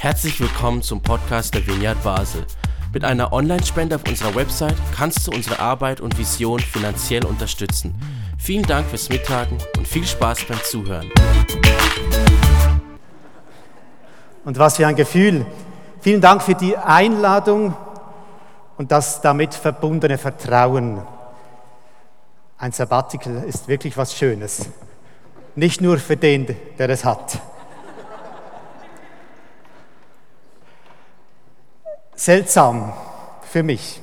Herzlich willkommen zum Podcast der Vineyard Basel. Mit einer Online-Spende auf unserer Website kannst du unsere Arbeit und Vision finanziell unterstützen. Vielen Dank fürs Mittagen und viel Spaß beim Zuhören. Und was für ein Gefühl. Vielen Dank für die Einladung und das damit verbundene Vertrauen. Ein Sabbatical ist wirklich was Schönes. Nicht nur für den, der es hat. Seltsam für mich.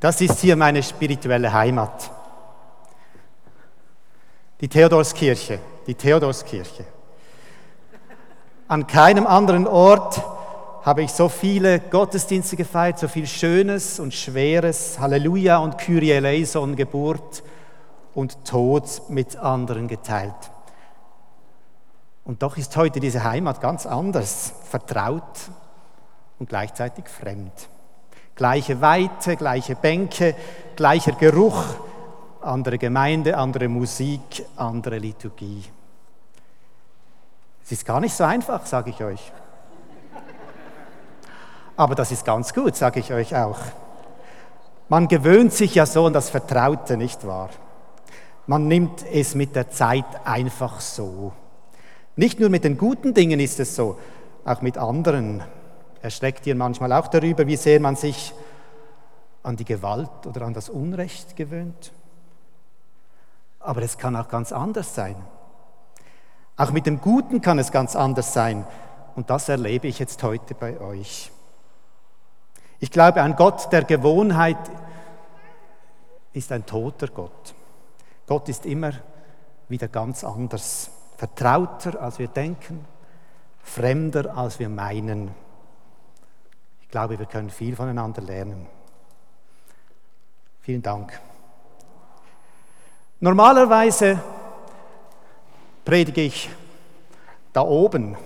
Das ist hier meine spirituelle Heimat. Die Theodorskirche, die Theodorskirche. An keinem anderen Ort habe ich so viele Gottesdienste gefeiert, so viel Schönes und Schweres, Halleluja und Kyrie eleison, Geburt und Tod mit anderen geteilt. Und doch ist heute diese Heimat ganz anders, vertraut und gleichzeitig fremd. Gleiche Weite, gleiche Bänke, gleicher Geruch, andere Gemeinde, andere Musik, andere Liturgie. Es ist gar nicht so einfach, sage ich euch. Aber das ist ganz gut, sage ich euch auch. Man gewöhnt sich ja so an das Vertraute, nicht wahr? Man nimmt es mit der Zeit einfach so. Nicht nur mit den guten Dingen ist es so, auch mit anderen. Erschreckt ihr manchmal auch darüber, wie sehr man sich an die Gewalt oder an das Unrecht gewöhnt? Aber es kann auch ganz anders sein. Auch mit dem Guten kann es ganz anders sein. Und das erlebe ich jetzt heute bei euch. Ich glaube, ein Gott der Gewohnheit ist ein toter Gott. Gott ist immer wieder ganz anders, vertrauter, als wir denken, fremder, als wir meinen. Ich glaube, wir können viel voneinander lernen. Vielen Dank. Normalerweise predige ich da oben.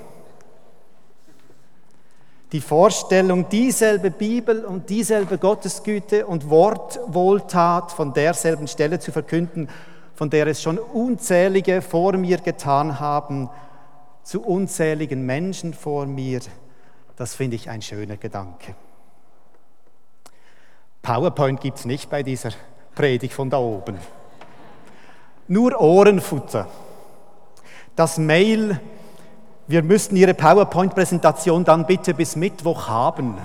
Die Vorstellung, dieselbe Bibel und dieselbe Gottesgüte und Wortwohltat von derselben Stelle zu verkünden, von der es schon unzählige vor mir getan haben, zu unzähligen Menschen vor mir, das finde ich ein schöner Gedanke. PowerPoint gibt es nicht bei dieser Predigt von da oben. Nur Ohrenfutter das Mail, wir müssten Ihre PowerPoint-Präsentation dann bitte bis Mittwoch haben,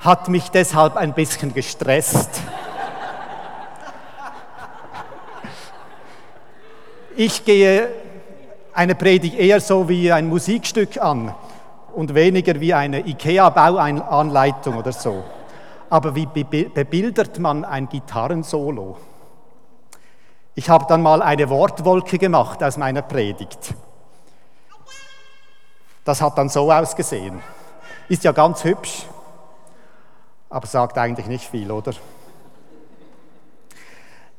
hat mich deshalb ein bisschen gestresst. Ich gehe eine Predigt eher so wie ein Musikstück an und weniger wie eine IKEA-Bauanleitung oder so. Aber wie bebildert man ein Gitarrensolo? Ich habe dann mal eine Wortwolke gemacht aus meiner Predigt. Das hat dann so ausgesehen. Ist ja ganz hübsch, aber sagt eigentlich nicht viel, oder?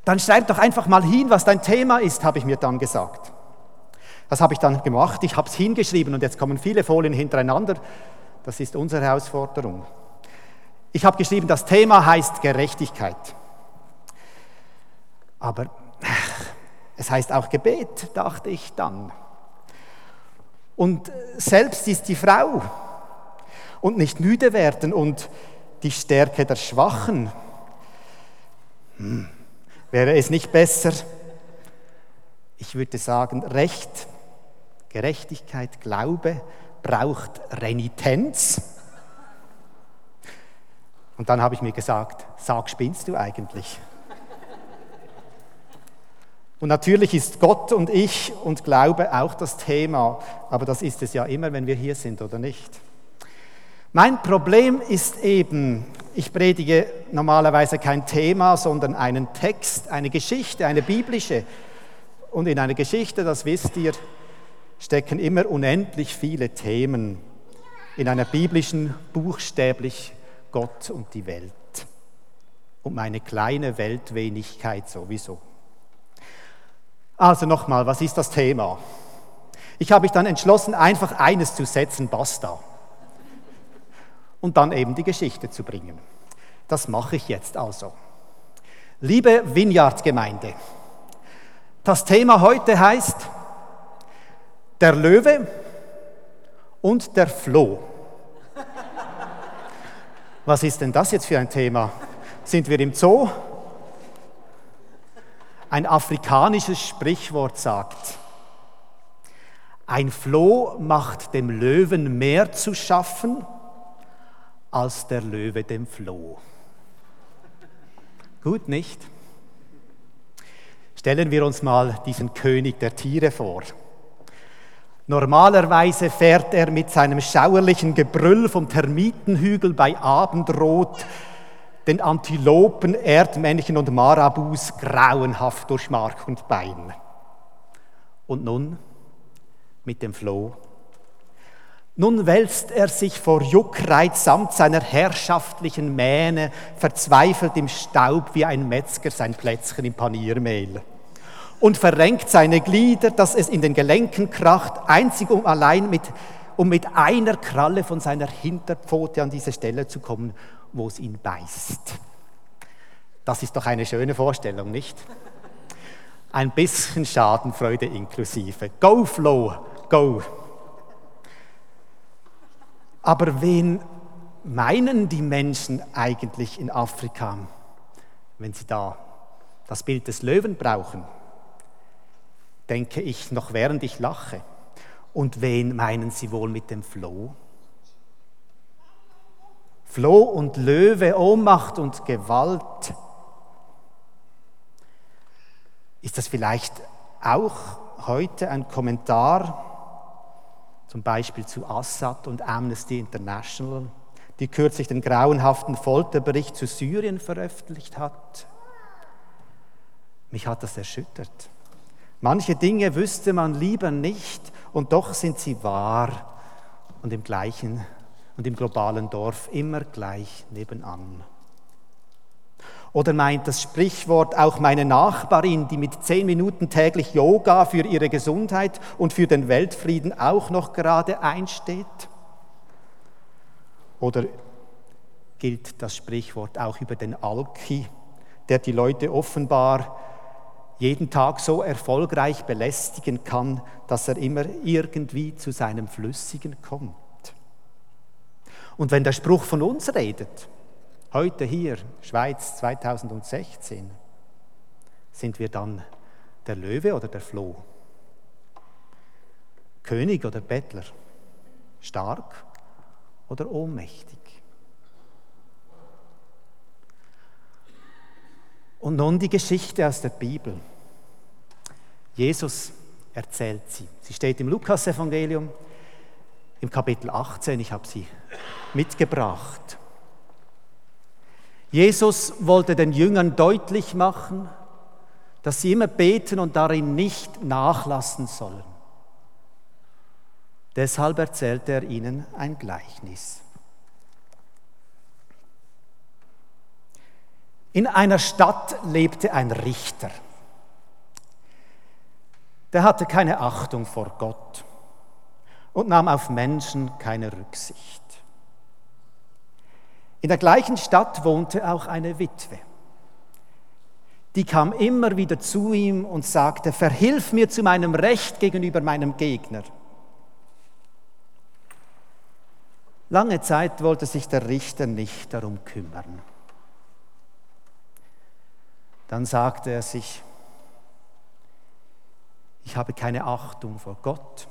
Dann schreib doch einfach mal hin, was dein Thema ist, habe ich mir dann gesagt. Das habe ich dann gemacht, ich habe es hingeschrieben und jetzt kommen viele Folien hintereinander. Das ist unsere Herausforderung. Ich habe geschrieben, das Thema heißt Gerechtigkeit. Aber es heißt auch Gebet, dachte ich dann. Und selbst ist die Frau und nicht müde werden und die Stärke der Schwachen. Hm. Wäre es nicht besser, ich würde sagen, Recht, Gerechtigkeit, Glaube braucht Renitenz? Und dann habe ich mir gesagt, sag, spinnst du eigentlich? Und natürlich ist Gott und ich und Glaube auch das Thema, aber das ist es ja immer, wenn wir hier sind, oder nicht? Mein Problem ist eben, ich predige normalerweise kein Thema, sondern einen Text, eine Geschichte, eine biblische. Und in einer Geschichte, das wisst ihr, stecken immer unendlich viele Themen. In einer biblischen buchstäblich Gott und die Welt. Und meine kleine Weltwenigkeit sowieso. Also nochmal, was ist das Thema? Ich habe mich dann entschlossen, einfach eines zu setzen, basta. Und dann eben die Geschichte zu bringen. Das mache ich jetzt also. Liebe Vineyard-Gemeinde, das Thema heute heißt der Löwe und der Floh. Was ist denn das jetzt für ein Thema? Sind wir im Zoo? Ein afrikanisches Sprichwort sagt, ein Floh macht dem Löwen mehr zu schaffen als der Löwe dem Floh. Gut, nicht? Stellen wir uns mal diesen König der Tiere vor. Normalerweise fährt er mit seinem schauerlichen Gebrüll vom Termitenhügel bei Abendrot den Antilopen, Erdmännchen und Marabus grauenhaft durch Mark und Bein. Und nun mit dem Floh nun wälzt er sich vor Juckreiz samt seiner herrschaftlichen Mähne verzweifelt im Staub wie ein Metzger sein Plätzchen im Paniermehl und verrenkt seine Glieder, dass es in den Gelenken kracht, einzig um allein mit, um mit einer Kralle von seiner Hinterpfote an diese Stelle zu kommen, wo es ihn beißt. Das ist doch eine schöne Vorstellung, nicht? Ein bisschen Schadenfreude inklusive. Go, Flow, go! Aber wen meinen die Menschen eigentlich in Afrika, wenn sie da das Bild des Löwen brauchen? Denke ich noch während ich lache. Und wen meinen sie wohl mit dem Floh? Floh und Löwe, Ohnmacht und Gewalt. Ist das vielleicht auch heute ein Kommentar zum Beispiel zu Assad und Amnesty International, die kürzlich den grauenhaften Folterbericht zu Syrien veröffentlicht hat. Mich hat das erschüttert. Manche Dinge wüsste man lieber nicht und doch sind sie wahr und im gleichen und im globalen Dorf immer gleich nebenan. Oder meint das Sprichwort auch meine Nachbarin, die mit zehn Minuten täglich Yoga für ihre Gesundheit und für den Weltfrieden auch noch gerade einsteht? Oder gilt das Sprichwort auch über den Alki, der die Leute offenbar jeden Tag so erfolgreich belästigen kann, dass er immer irgendwie zu seinem Flüssigen kommt? Und wenn der Spruch von uns redet, Heute hier, Schweiz 2016, sind wir dann der Löwe oder der Floh? König oder Bettler? Stark oder ohnmächtig? Und nun die Geschichte aus der Bibel. Jesus erzählt sie. Sie steht im Lukasevangelium im Kapitel 18. Ich habe sie mitgebracht. Jesus wollte den Jüngern deutlich machen, dass sie immer beten und darin nicht nachlassen sollen. Deshalb erzählte er ihnen ein Gleichnis. In einer Stadt lebte ein Richter. Der hatte keine Achtung vor Gott und nahm auf Menschen keine Rücksicht. In der gleichen Stadt wohnte auch eine Witwe. Die kam immer wieder zu ihm und sagte, verhilf mir zu meinem Recht gegenüber meinem Gegner. Lange Zeit wollte sich der Richter nicht darum kümmern. Dann sagte er sich, ich habe keine Achtung vor Gott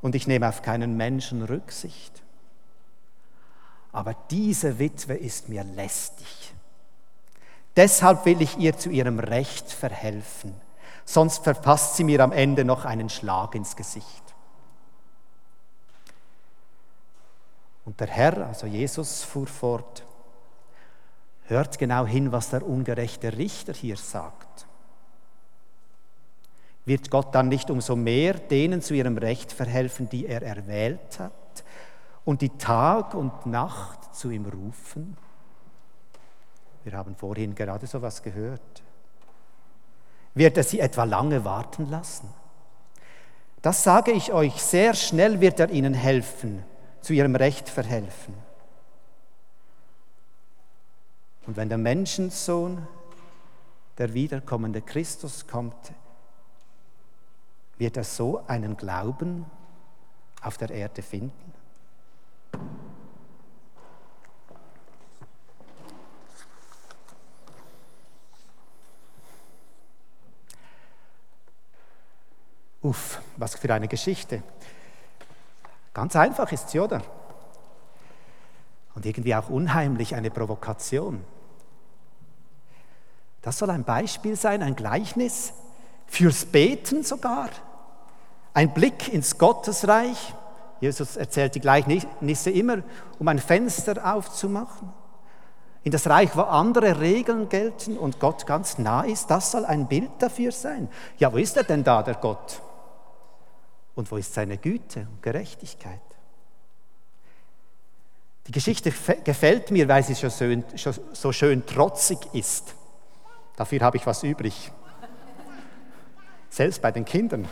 und ich nehme auf keinen Menschen Rücksicht aber diese Witwe ist mir lästig. Deshalb will ich ihr zu ihrem Recht verhelfen, sonst verpasst sie mir am Ende noch einen Schlag ins Gesicht. Und der Herr, also Jesus, fuhr fort, hört genau hin, was der ungerechte Richter hier sagt. Wird Gott dann nicht umso mehr denen zu ihrem Recht verhelfen, die er erwählt hat? und die Tag und Nacht zu ihm rufen? Wir haben vorhin gerade so was gehört. Wird er sie etwa lange warten lassen? Das sage ich euch, sehr schnell wird er ihnen helfen, zu ihrem Recht verhelfen. Und wenn der Menschensohn, der wiederkommende Christus kommt, wird er so einen Glauben auf der Erde finden? Uff, was für eine Geschichte. Ganz einfach ist sie, oder? Und irgendwie auch unheimlich eine Provokation. Das soll ein Beispiel sein, ein Gleichnis fürs Beten sogar. Ein Blick ins Gottesreich. Jesus erzählt die Gleichnisse immer, um ein Fenster aufzumachen. In das Reich, wo andere Regeln gelten und Gott ganz nah ist, das soll ein Bild dafür sein. Ja, wo ist er denn da, der Gott? Und wo ist seine Güte und Gerechtigkeit? Die Geschichte gefällt mir, weil sie so schön trotzig ist. Dafür habe ich was übrig. Selbst bei den Kindern.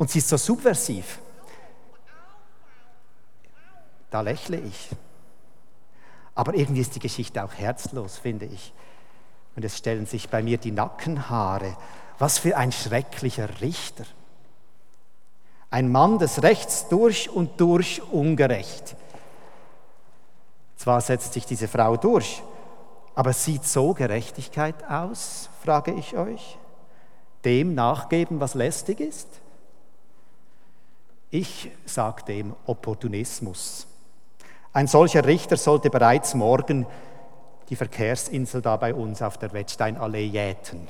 Und sie ist so subversiv. Da lächle ich. Aber irgendwie ist die Geschichte auch herzlos, finde ich. Und es stellen sich bei mir die Nackenhaare. Was für ein schrecklicher Richter. Ein Mann des Rechts durch und durch ungerecht. Zwar setzt sich diese Frau durch, aber sieht so Gerechtigkeit aus, frage ich euch? Dem nachgeben, was lästig ist? Ich sage dem Opportunismus. Ein solcher Richter sollte bereits morgen die Verkehrsinsel da bei uns auf der Wettsteinallee jäten.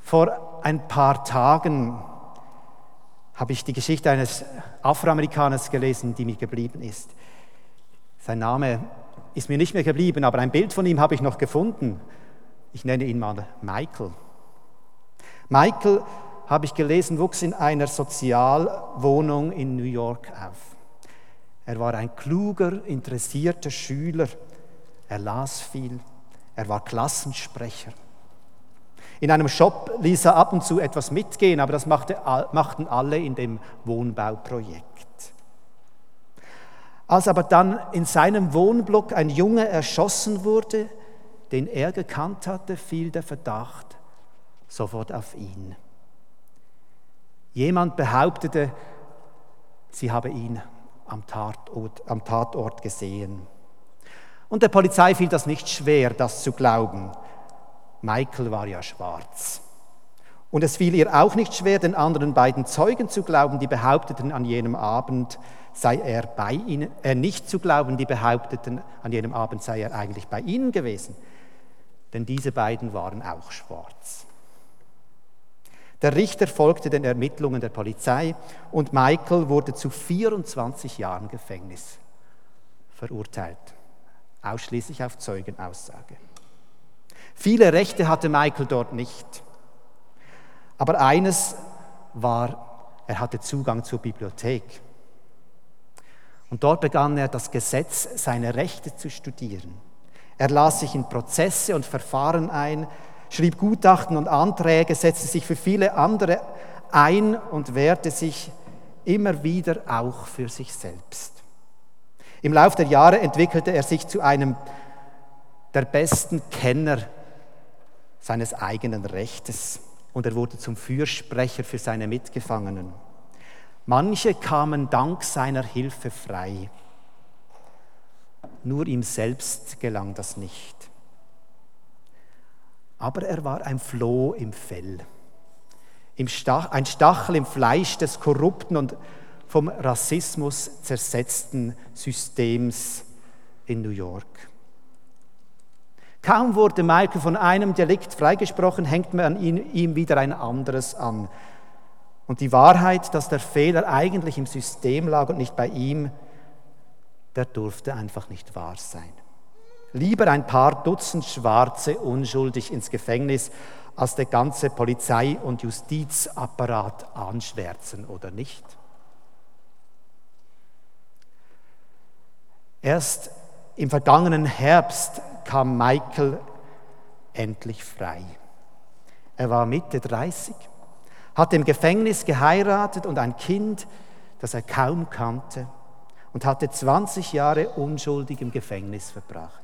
Vor ein paar Tagen habe ich die Geschichte eines Afroamerikaners gelesen, die mir geblieben ist. Sein Name ist mir nicht mehr geblieben, aber ein Bild von ihm habe ich noch gefunden. Ich nenne ihn mal Michael. Michael, habe ich gelesen, wuchs in einer Sozialwohnung in New York auf. Er war ein kluger, interessierter Schüler. Er las viel. Er war Klassensprecher. In einem Shop ließ er ab und zu etwas mitgehen, aber das machte, machten alle in dem Wohnbauprojekt. Als aber dann in seinem Wohnblock ein Junge erschossen wurde, den er gekannt hatte, fiel der Verdacht sofort auf ihn. Jemand behauptete, sie habe ihn am Tatort, am Tatort gesehen. Und der Polizei fiel das nicht schwer, das zu glauben. Michael war ja schwarz. Und es fiel ihr auch nicht schwer, den anderen beiden Zeugen zu glauben, die behaupteten, an jenem Abend sei er bei ihnen, äh, nicht zu glauben, die behaupteten, an jenem Abend sei er eigentlich bei ihnen gewesen. Denn diese beiden waren auch schwarz. Der Richter folgte den Ermittlungen der Polizei und Michael wurde zu 24 Jahren Gefängnis verurteilt, ausschließlich auf Zeugenaussage. Viele Rechte hatte Michael dort nicht, aber eines war, er hatte Zugang zur Bibliothek. Und dort begann er das Gesetz, seine Rechte zu studieren. Er las sich in Prozesse und Verfahren ein, schrieb Gutachten und Anträge, setzte sich für viele andere ein und wehrte sich immer wieder auch für sich selbst. Im Laufe der Jahre entwickelte er sich zu einem der besten Kenner seines eigenen Rechtes und er wurde zum Fürsprecher für seine Mitgefangenen. Manche kamen dank seiner Hilfe frei. Nur ihm selbst gelang das nicht. Aber er war ein Floh im Fell, ein Stachel im Fleisch des korrupten und vom Rassismus zersetzten Systems in New York. Kaum wurde Michael von einem Delikt freigesprochen, hängt man an ihm wieder ein anderes an. Und die Wahrheit, dass der Fehler eigentlich im System lag und nicht bei ihm, der durfte einfach nicht wahr sein. Lieber ein paar Dutzend Schwarze unschuldig ins Gefängnis, als der ganze Polizei- und Justizapparat anschwärzen, oder nicht? Erst im vergangenen Herbst kam Michael endlich frei. Er war Mitte 30 hatte im Gefängnis geheiratet und ein Kind, das er kaum kannte und hatte 20 Jahre unschuldig im Gefängnis verbracht.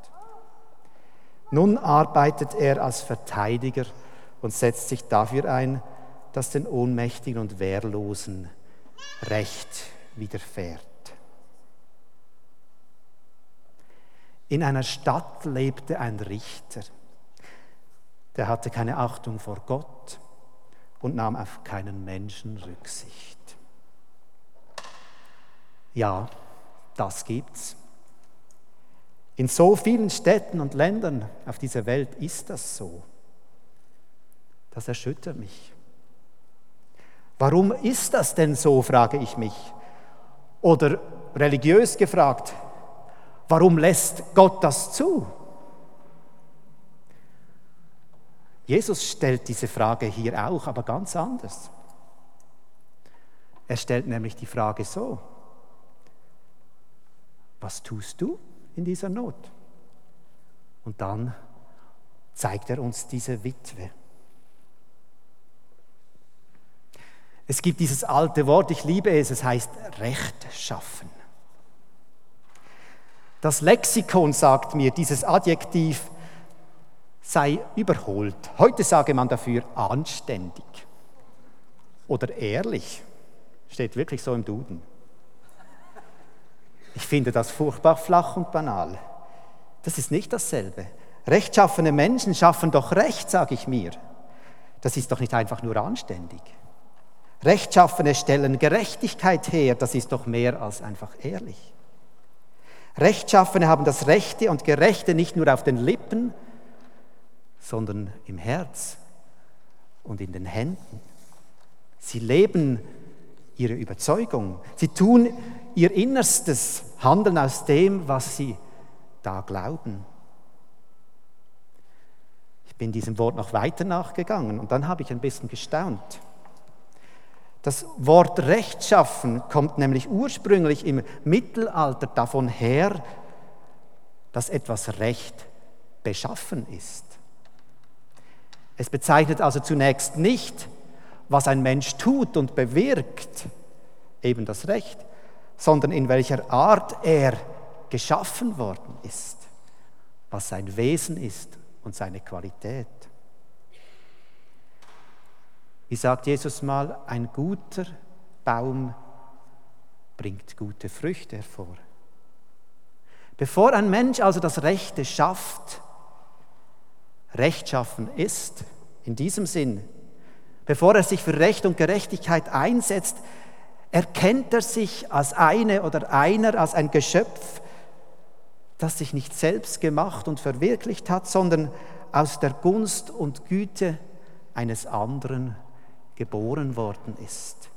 Nun arbeitet er als Verteidiger und setzt sich dafür ein, das den Ohnmächtigen und Wehrlosen Recht widerfährt. In einer Stadt lebte ein Richter, der hatte keine Achtung vor Gott und nahm auf keinen Menschen Rücksicht. Ja, das gibt's. In so vielen Städten und Ländern auf dieser Welt ist das so. Das erschüttert mich. Warum ist das denn so, frage ich mich. Oder religiös gefragt, warum lässt Gott das zu? Jesus stellt diese Frage hier auch, aber ganz anders. Er stellt nämlich die Frage so, was tust du in dieser Not? Und dann zeigt er uns diese Witwe. Es gibt dieses alte Wort, ich liebe es, es heißt Recht schaffen. Das Lexikon sagt mir, dieses Adjektiv sei überholt. Heute sage man dafür anständig oder ehrlich. Steht wirklich so im Duden. Ich finde das furchtbar flach und banal. Das ist nicht dasselbe. Rechtschaffene Menschen schaffen doch Recht, sage ich mir. Das ist doch nicht einfach nur anständig. Rechtschaffene stellen Gerechtigkeit her, das ist doch mehr als einfach ehrlich. Rechtschaffene haben das Rechte und Gerechte nicht nur auf den Lippen, sondern im Herz und in den Händen. Sie leben ihre Überzeugung. Sie tun ihr Innerstes, handeln aus dem, was sie da glauben. Ich bin diesem Wort noch weiter nachgegangen und dann habe ich ein bisschen gestaunt. Das Wort rechtschaffen kommt nämlich ursprünglich im Mittelalter davon her, dass etwas recht beschaffen ist. Es bezeichnet also zunächst nicht, was ein Mensch tut und bewirkt, eben das Recht, sondern in welcher Art er geschaffen worden ist, was sein Wesen ist und seine Qualität. Wie sagt Jesus mal, ein guter Baum bringt gute Früchte hervor. Bevor ein Mensch also das Rechte schafft, rechtschaffen ist, in diesem Sinn, bevor er sich für Recht und Gerechtigkeit einsetzt, erkennt er sich als eine oder einer, als ein Geschöpf, das sich nicht selbst gemacht und verwirklicht hat, sondern aus der Gunst und Güte eines anderen geboren worden ist.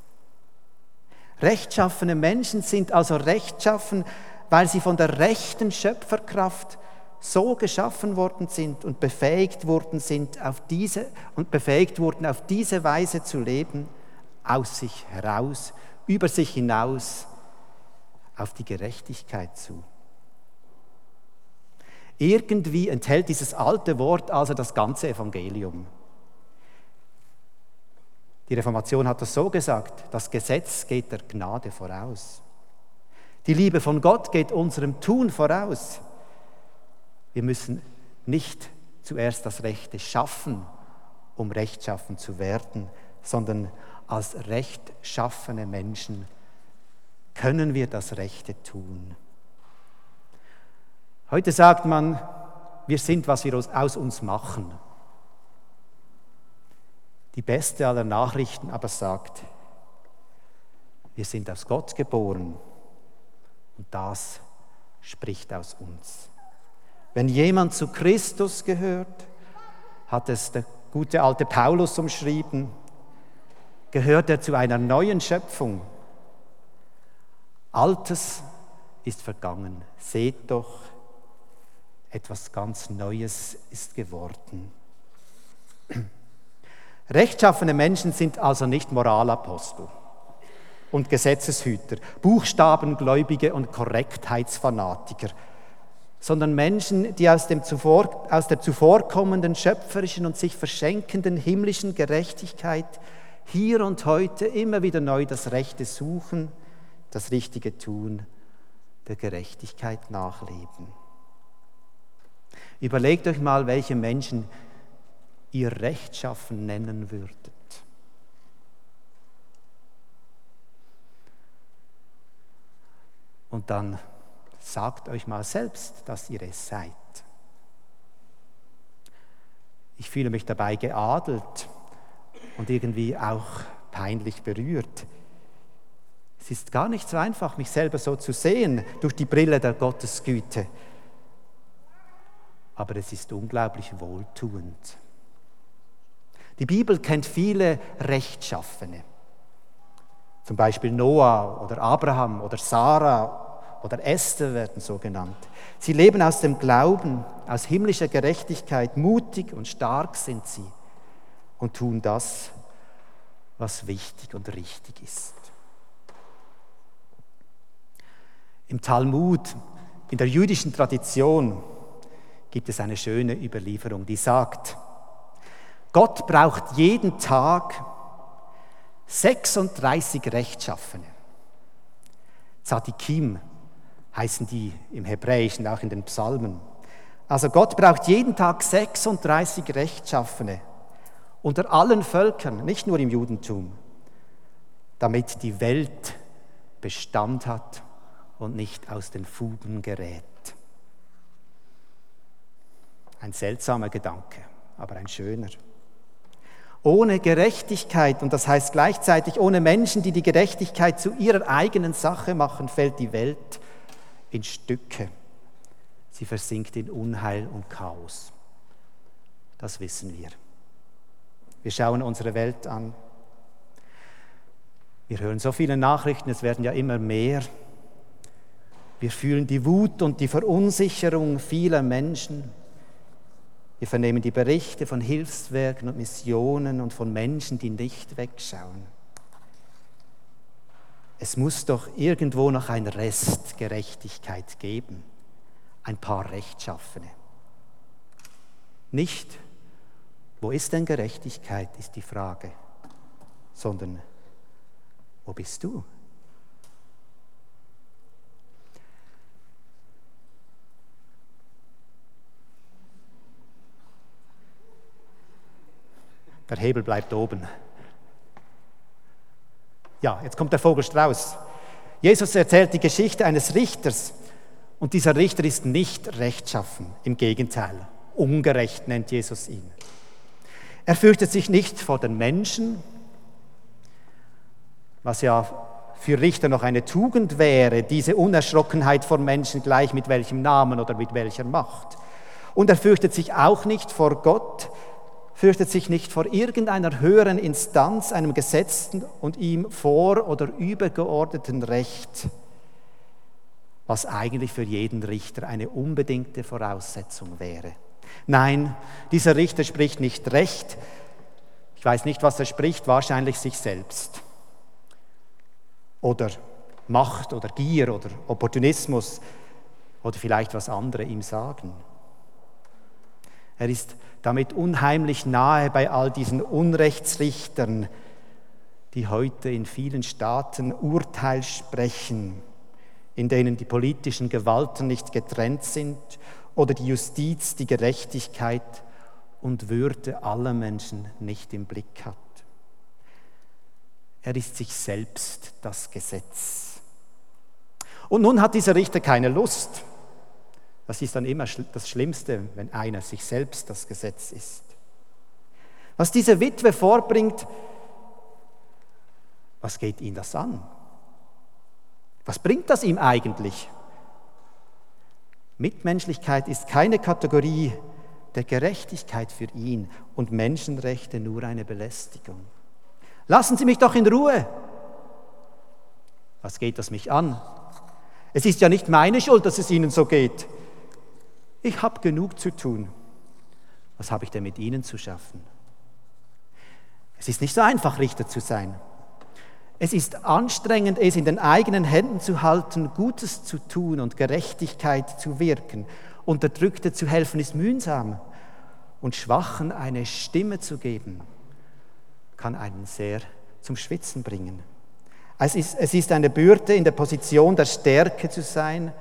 Rechtschaffene Menschen sind also rechtschaffen, weil sie von der rechten Schöpferkraft so geschaffen worden sind und befähigt worden sind, auf diese und befähigt wurden, auf diese Weise zu leben, aus sich heraus, über sich hinaus, auf die Gerechtigkeit zu. Irgendwie enthält dieses alte Wort also das ganze Evangelium. Die Reformation hat das so gesagt, das Gesetz geht der Gnade voraus. Die Liebe von Gott geht unserem Tun voraus. Wir müssen nicht zuerst das Rechte schaffen, um rechtschaffen zu werden, sondern als rechtschaffene Menschen können wir das Rechte tun. Heute sagt man, wir sind, was wir aus uns machen. Die beste aller Nachrichten aber sagt, wir sind aus Gott geboren und das spricht aus uns. Wenn jemand zu Christus gehört, hat es der gute alte Paulus umschrieben, gehört er zu einer neuen Schöpfung. Altes ist vergangen. Seht doch, etwas ganz Neues ist geworden. Rechtschaffene Menschen sind also nicht Moralapostel und Gesetzeshüter, Buchstabengläubige und Korrektheitsfanatiker, sondern Menschen, die aus, dem zuvor, aus der zuvorkommenden schöpferischen und sich verschenkenden himmlischen Gerechtigkeit hier und heute immer wieder neu das Rechte suchen, das Richtige tun, der Gerechtigkeit nachleben. Überlegt euch mal, welche Menschen ihr Rechtschaffen nennen würdet. Und dann sagt euch mal selbst, dass ihr es seid. Ich fühle mich dabei geadelt und irgendwie auch peinlich berührt. Es ist gar nicht so einfach, mich selber so zu sehen durch die Brille der Gottesgüte. Aber es ist unglaublich wohltuend. Die Bibel kennt viele Rechtschaffene. Zum Beispiel Noah oder Abraham oder Sarah oder Esther werden so genannt. Sie leben aus dem Glauben, aus himmlischer Gerechtigkeit, mutig und stark sind sie und tun das, was wichtig und richtig ist. Im Talmud, in der jüdischen Tradition, gibt es eine schöne Überlieferung, die sagt, Gott braucht jeden Tag 36 Rechtschaffene. Tzadikim heißen die im Hebräischen, auch in den Psalmen. Also Gott braucht jeden Tag 36 Rechtschaffene unter allen Völkern, nicht nur im Judentum, damit die Welt Bestand hat und nicht aus den Fugen gerät. Ein seltsamer Gedanke, aber ein schöner. Ohne Gerechtigkeit, und das heißt gleichzeitig ohne Menschen, die die Gerechtigkeit zu ihrer eigenen Sache machen, fällt die Welt in Stücke. Sie versinkt in Unheil und Chaos. Das wissen wir. Wir schauen unsere Welt an. Wir hören so viele Nachrichten, es werden ja immer mehr. Wir fühlen die Wut und die Verunsicherung vieler Menschen. Wir vernehmen die Berichte von Hilfswerken und Missionen und von Menschen, die nicht wegschauen. Es muss doch irgendwo noch ein Rest Gerechtigkeit geben, ein paar Rechtschaffene. Nicht, wo ist denn Gerechtigkeit, ist die Frage, sondern wo bist du? Der Hebel bleibt oben. Ja, jetzt kommt der Vogel Strauß. Jesus erzählt die Geschichte eines Richters und dieser Richter ist nicht rechtschaffen, im Gegenteil, ungerecht nennt Jesus ihn. Er fürchtet sich nicht vor den Menschen, was ja für Richter noch eine Tugend wäre, diese Unerschrockenheit vor Menschen gleich mit welchem Namen oder mit welcher Macht. Und er fürchtet sich auch nicht vor Gott, fürchtet sich nicht vor irgendeiner höheren Instanz, einem gesetzten und ihm vor- oder übergeordneten Recht, was eigentlich für jeden Richter eine unbedingte Voraussetzung wäre. Nein, dieser Richter spricht nicht Recht, ich weiß nicht, was er spricht, wahrscheinlich sich selbst. Oder Macht oder Gier oder Opportunismus oder vielleicht was andere ihm sagen. Er ist damit unheimlich nahe bei all diesen Unrechtsrichtern, die heute in vielen Staaten Urteil sprechen, in denen die politischen Gewalten nicht getrennt sind oder die Justiz die Gerechtigkeit und Würde aller Menschen nicht im Blick hat. Er ist sich selbst das Gesetz. Und nun hat dieser Richter keine Lust, das ist dann immer das Schlimmste, wenn einer sich selbst das Gesetz ist. Was diese Witwe vorbringt, was geht ihn das an? Was bringt das ihm eigentlich? Mitmenschlichkeit ist keine Kategorie der Gerechtigkeit für ihn und Menschenrechte nur eine Belästigung. Lassen Sie mich doch in Ruhe. Was geht das mich an? Es ist ja nicht meine Schuld, dass es Ihnen so geht ich habe genug zu tun. Was habe ich denn mit Ihnen zu schaffen? Es ist nicht so einfach, Richter zu sein. Es ist anstrengend, es in den eigenen Händen zu halten, Gutes zu tun und Gerechtigkeit zu wirken. Unterdrückte zu helfen ist mühsam. Und Schwachen eine Stimme zu geben, kann einen sehr zum Schwitzen bringen. Es ist, es ist eine Bürde, in der Position der Stärke zu sein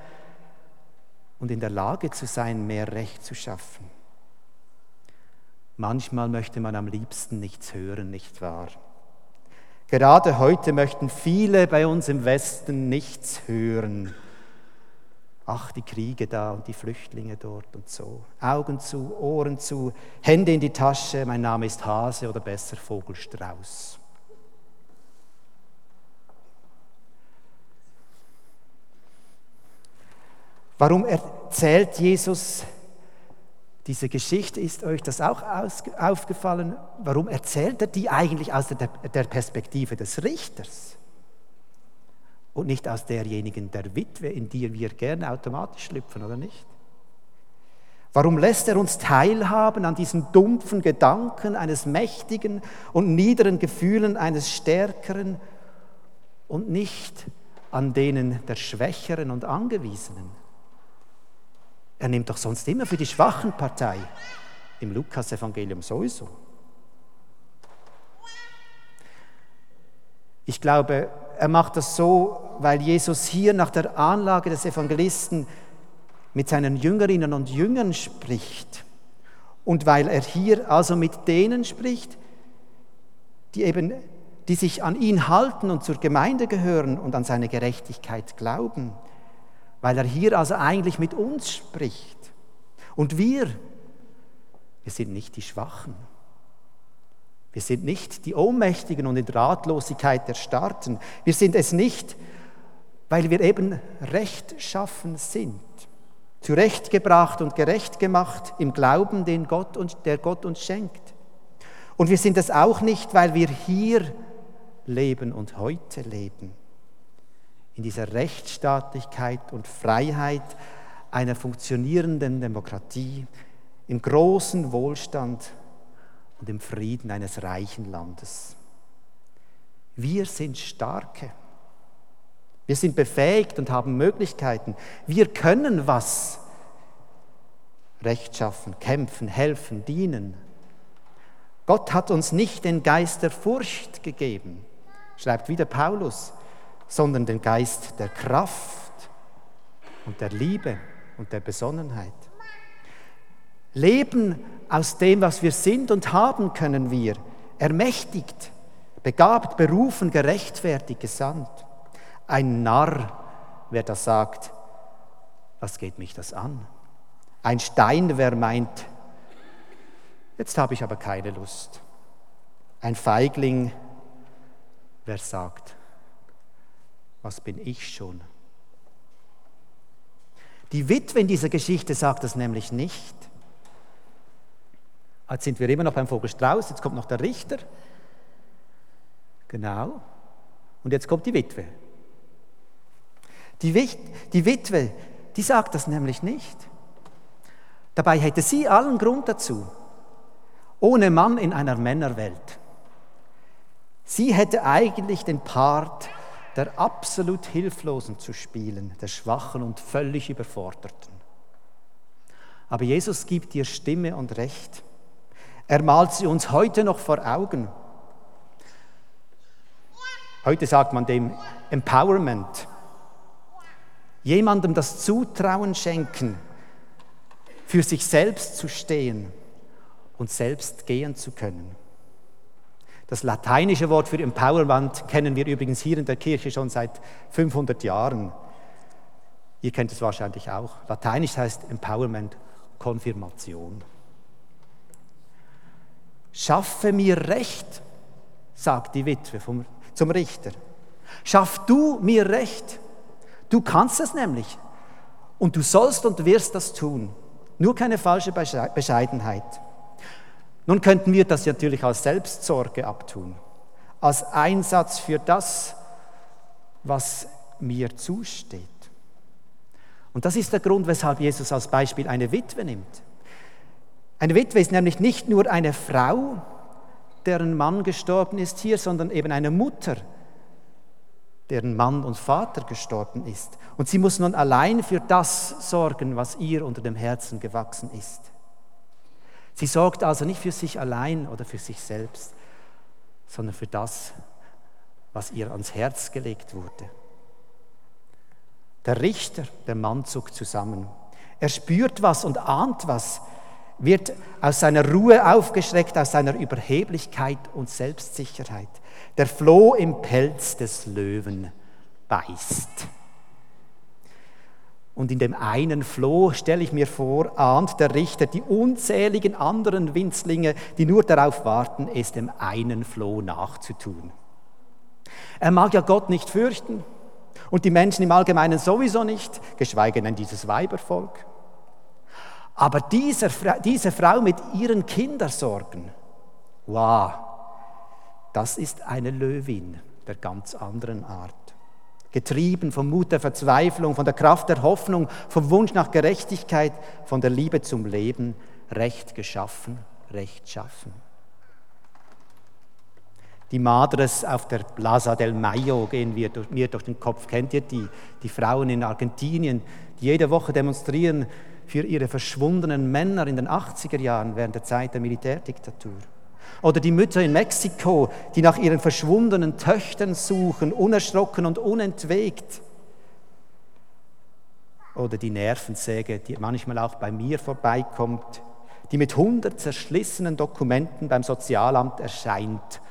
und in der Lage zu sein, mehr Recht zu schaffen. Manchmal möchte man am liebsten nichts hören, nicht wahr? Gerade heute möchten viele bei uns im Westen nichts hören Ach, die Kriege da und die Flüchtlinge dort und so. Augen zu, Ohren zu, Hände in die Tasche, mein Name ist Hase oder besser Vogelstrauß. Warum erzählt Jesus diese Geschichte? Ist euch das auch aufgefallen? Warum erzählt er die eigentlich aus der Perspektive des Richters und nicht aus derjenigen der Witwe, in die wir gerne automatisch schlüpfen, oder nicht? Warum lässt er uns teilhaben an diesen dumpfen Gedanken eines mächtigen und niederen Gefühlen eines stärkeren und nicht an denen der Schwächeren und Angewiesenen? Er nimmt doch sonst immer für die schwachen Partei. Im Lukas-Evangelium sowieso. Ich glaube, er macht das so, weil Jesus hier nach der Anlage des Evangelisten mit seinen Jüngerinnen und Jüngern spricht. Und weil er hier also mit denen spricht, die eben, die sich an ihn halten und zur Gemeinde gehören und an seine Gerechtigkeit glauben weil er hier also eigentlich mit uns spricht. Und wir, wir sind nicht die Schwachen. Wir sind nicht die Ohnmächtigen und in Ratlosigkeit der Starken. Wir sind es nicht, weil wir eben rechtschaffen sind, zurechtgebracht und gerecht gemacht im Glauben, den Gott und der Gott uns schenkt. Und wir sind es auch nicht, weil wir hier leben und heute leben in dieser Rechtsstaatlichkeit und Freiheit einer funktionierenden Demokratie, im großen Wohlstand und im Frieden eines reichen Landes. Wir sind Starke. Wir sind befähigt und haben Möglichkeiten. Wir können was. Rechtschaffen, kämpfen, helfen, dienen. Gott hat uns nicht den Geist der Furcht gegeben, schreibt wieder Paulus, sondern den Geist der Kraft und der Liebe und der Besonnenheit. Leben aus dem, was wir sind und haben können wir, ermächtigt, begabt, berufen, gerechtfertigt, gesandt. Ein Narr, wer das sagt, was geht mich das an? Ein Stein, wer meint, jetzt habe ich aber keine Lust. Ein Feigling, wer sagt, was bin ich schon? Die Witwe in dieser Geschichte sagt das nämlich nicht. Jetzt sind wir immer noch beim Vogelstrauß, jetzt kommt noch der Richter. Genau. Und jetzt kommt die Witwe. Die, die Witwe, die sagt das nämlich nicht. Dabei hätte sie allen Grund dazu. Ohne Mann in einer Männerwelt. Sie hätte eigentlich den Part der absolut Hilflosen zu spielen, der Schwachen und völlig Überforderten. Aber Jesus gibt ihr Stimme und Recht. Er malt sie uns heute noch vor Augen. Heute sagt man dem Empowerment. Jemandem das Zutrauen schenken, für sich selbst zu stehen und selbst gehen zu können. Das lateinische Wort für Empowerment kennen wir übrigens hier in der Kirche schon seit 500 Jahren. Ihr kennt es wahrscheinlich auch. Lateinisch heißt Empowerment Konfirmation. Schaffe mir Recht, sagt die Witwe vom, zum Richter. Schaff du mir Recht. Du kannst es nämlich. Und du sollst und wirst das tun. Nur keine falsche Bescheidenheit. Nun könnten wir das natürlich als Selbstsorge abtun, als Einsatz für das, was mir zusteht. Und das ist der Grund, weshalb Jesus als Beispiel eine Witwe nimmt. Eine Witwe ist nämlich nicht nur eine Frau, deren Mann gestorben ist hier, sondern eben eine Mutter, deren Mann und Vater gestorben ist. Und sie muss nun allein für das sorgen, was ihr unter dem Herzen gewachsen ist. Sie sorgt also nicht für sich allein oder für sich selbst, sondern für das, was ihr ans Herz gelegt wurde. Der Richter, der Mann zuckt zusammen. Er spürt was und ahnt was, wird aus seiner Ruhe aufgeschreckt, aus seiner Überheblichkeit und Selbstsicherheit. Der Floh im Pelz des Löwen beißt. Und in dem einen Floh, stelle ich mir vor, ahnt der Richter die unzähligen anderen Winzlinge, die nur darauf warten, es dem einen Floh nachzutun. Er mag ja Gott nicht fürchten und die Menschen im Allgemeinen sowieso nicht, geschweige denn dieses Weibervolk. Aber diese, diese Frau mit ihren Kindersorgen, wow, das ist eine Löwin der ganz anderen Art getrieben vom Mut der Verzweiflung, von der Kraft der Hoffnung, vom Wunsch nach Gerechtigkeit, von der Liebe zum Leben, Recht geschaffen, Recht schaffen. Die Madres auf der Plaza del Mayo gehen wir durch, mir durch den Kopf. Kennt ihr die? Die Frauen in Argentinien, die jede Woche demonstrieren für ihre verschwundenen Männer in den 80er Jahren während der Zeit der Militärdiktatur. Oder die Mütter in Mexiko, die nach ihren verschwundenen Töchtern suchen, unerschrocken und unentwegt. Oder die Nervensäge, die manchmal auch bei mir vorbeikommt, die mit hundert zerschlissenen Dokumenten beim Sozialamt erscheint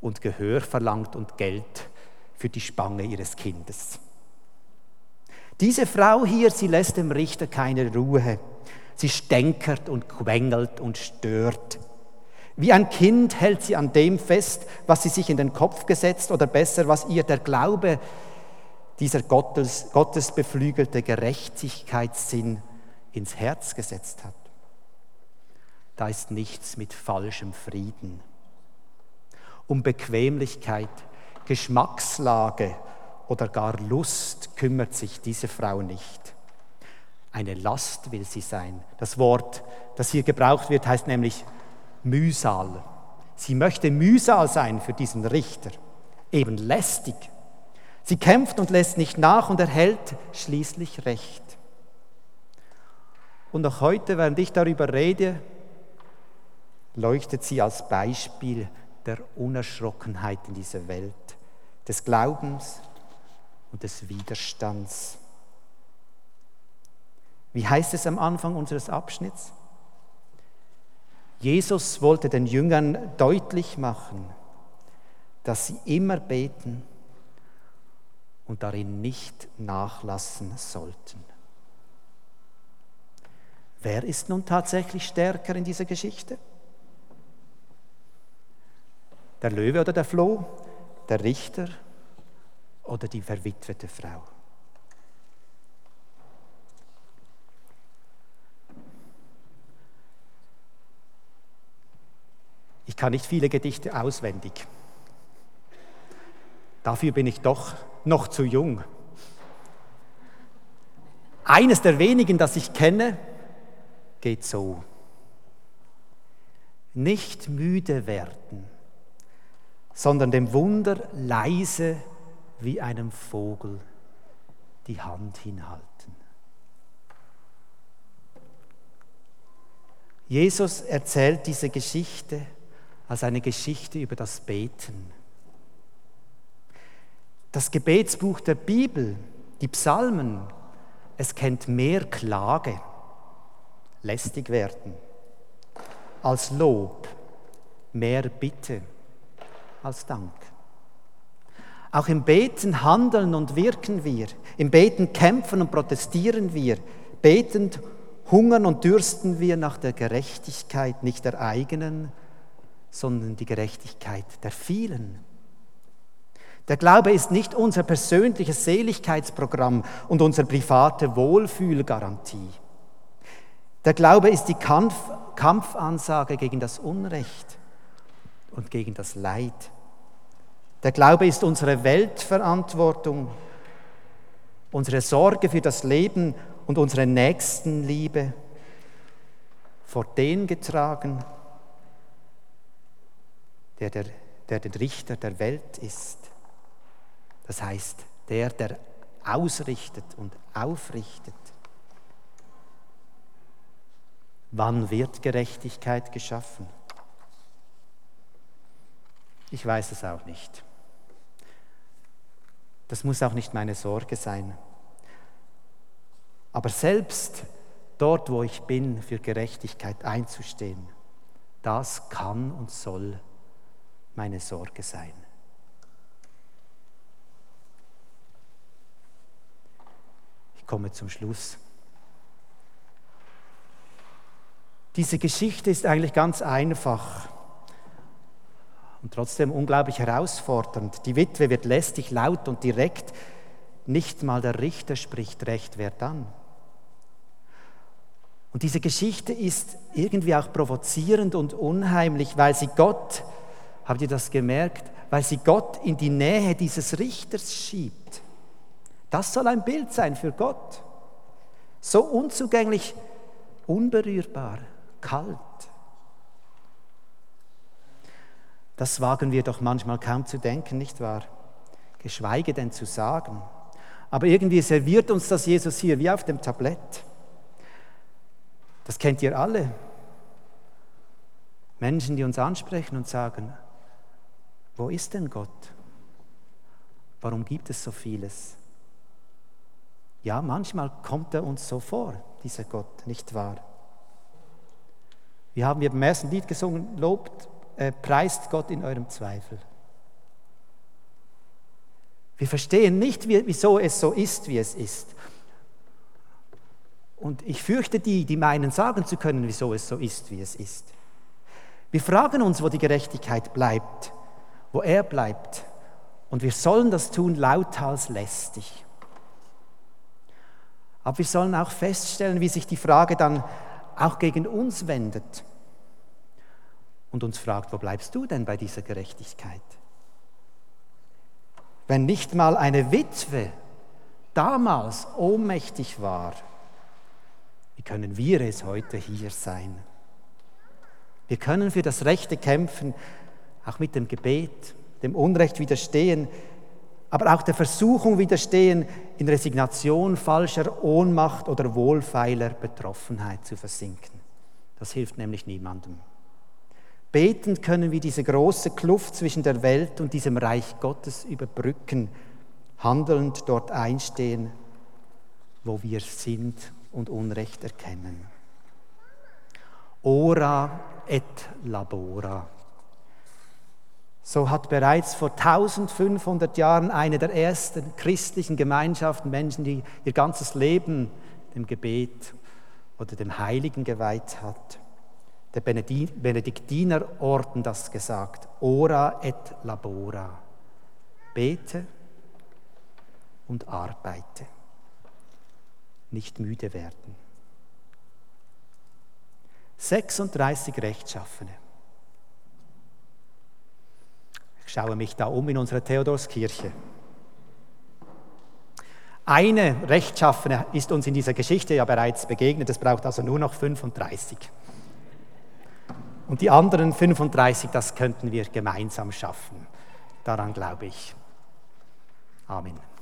und Gehör verlangt und Geld für die Spange ihres Kindes. Diese Frau hier, sie lässt dem Richter keine Ruhe. Sie stänkert und quengelt und stört. Wie ein Kind hält sie an dem fest, was sie sich in den Kopf gesetzt oder besser, was ihr der Glaube, dieser Gottes, gottesbeflügelte Gerechtigkeitssinn ins Herz gesetzt hat. Da ist nichts mit falschem Frieden. Um Bequemlichkeit, Geschmackslage oder gar Lust kümmert sich diese Frau nicht. Eine Last will sie sein. Das Wort, das hier gebraucht wird, heißt nämlich Mühsal. Sie möchte Mühsal sein für diesen Richter, eben lästig. Sie kämpft und lässt nicht nach und erhält schließlich Recht. Und auch heute, während ich darüber rede, leuchtet sie als Beispiel der Unerschrockenheit in dieser Welt, des Glaubens und des Widerstands. Wie heißt es am Anfang unseres Abschnitts? Jesus wollte den Jüngern deutlich machen, dass sie immer beten und darin nicht nachlassen sollten. Wer ist nun tatsächlich stärker in dieser Geschichte? Der Löwe oder der Floh, der Richter oder die verwitwete Frau? Ich kann nicht viele Gedichte auswendig. Dafür bin ich doch noch zu jung. Eines der wenigen, das ich kenne, geht so. Nicht müde werden, sondern dem Wunder leise wie einem Vogel die Hand hinhalten. Jesus erzählt diese Geschichte als eine Geschichte über das Beten. Das Gebetsbuch der Bibel, die Psalmen, es kennt mehr Klage, lästig werden, als Lob, mehr Bitte als Dank. Auch im Beten handeln und wirken wir, im Beten kämpfen und protestieren wir, betend hungern und dürsten wir nach der Gerechtigkeit, nicht der eigenen, sondern die Gerechtigkeit der vielen. Der Glaube ist nicht unser persönliches Seligkeitsprogramm und unsere private Wohlfühlgarantie. Der Glaube ist die Kampf Kampfansage gegen das Unrecht und gegen das Leid. Der Glaube ist unsere Weltverantwortung, unsere Sorge für das Leben und unsere Nächstenliebe vor den getragen, der der, der der Richter der Welt ist. Das heißt, der, der ausrichtet und aufrichtet. Wann wird Gerechtigkeit geschaffen? Ich weiß es auch nicht. Das muss auch nicht meine Sorge sein. Aber selbst dort, wo ich bin, für Gerechtigkeit einzustehen, das kann und soll meine Sorge sein. Ich komme zum Schluss. Diese Geschichte ist eigentlich ganz einfach und trotzdem unglaublich herausfordernd. Die Witwe wird lästig, laut und direkt. Nicht mal der Richter spricht recht, wer dann? Und diese Geschichte ist irgendwie auch provozierend und unheimlich, weil sie Gott, habt ihr das gemerkt, weil sie Gott in die Nähe dieses Richters schiebt. Das soll ein Bild sein für Gott. So unzugänglich, unberührbar, kalt. Das wagen wir doch manchmal kaum zu denken, nicht wahr? Geschweige denn zu sagen. Aber irgendwie serviert uns das Jesus hier wie auf dem Tablett. Das kennt ihr alle. Menschen, die uns ansprechen und sagen, wo ist denn Gott? Warum gibt es so vieles? Ja, manchmal kommt er uns so vor, dieser Gott, nicht wahr? Wir haben beim ersten Lied gesungen, lobt, äh, preist Gott in eurem Zweifel. Wir verstehen nicht, wieso es so ist, wie es ist. Und ich fürchte die, die meinen, sagen zu können, wieso es so ist, wie es ist. Wir fragen uns, wo die Gerechtigkeit bleibt, wo er bleibt. Und wir sollen das tun lauthals lästig. Aber wir sollen auch feststellen, wie sich die Frage dann auch gegen uns wendet und uns fragt, wo bleibst du denn bei dieser Gerechtigkeit? Wenn nicht mal eine Witwe damals ohnmächtig war, wie können wir es heute hier sein? Wir können für das Rechte kämpfen, auch mit dem Gebet, dem Unrecht widerstehen, aber auch der Versuchung widerstehen, in Resignation, falscher Ohnmacht oder wohlfeiler Betroffenheit zu versinken. Das hilft nämlich niemandem. Betend können wir diese große Kluft zwischen der Welt und diesem Reich Gottes überbrücken, handelnd dort einstehen, wo wir sind und Unrecht erkennen. Ora et labora. So hat bereits vor 1500 Jahren eine der ersten christlichen Gemeinschaften Menschen, die ihr ganzes Leben dem Gebet oder dem Heiligen geweiht hat, der Benediktinerorden das gesagt. Ora et labora. Bete und arbeite. Nicht müde werden. 36 Rechtschaffene. Ich schaue mich da um in unserer Theodorskirche. Eine Rechtschaffene ist uns in dieser Geschichte ja bereits begegnet, es braucht also nur noch 35. Und die anderen 35, das könnten wir gemeinsam schaffen. Daran glaube ich. Amen.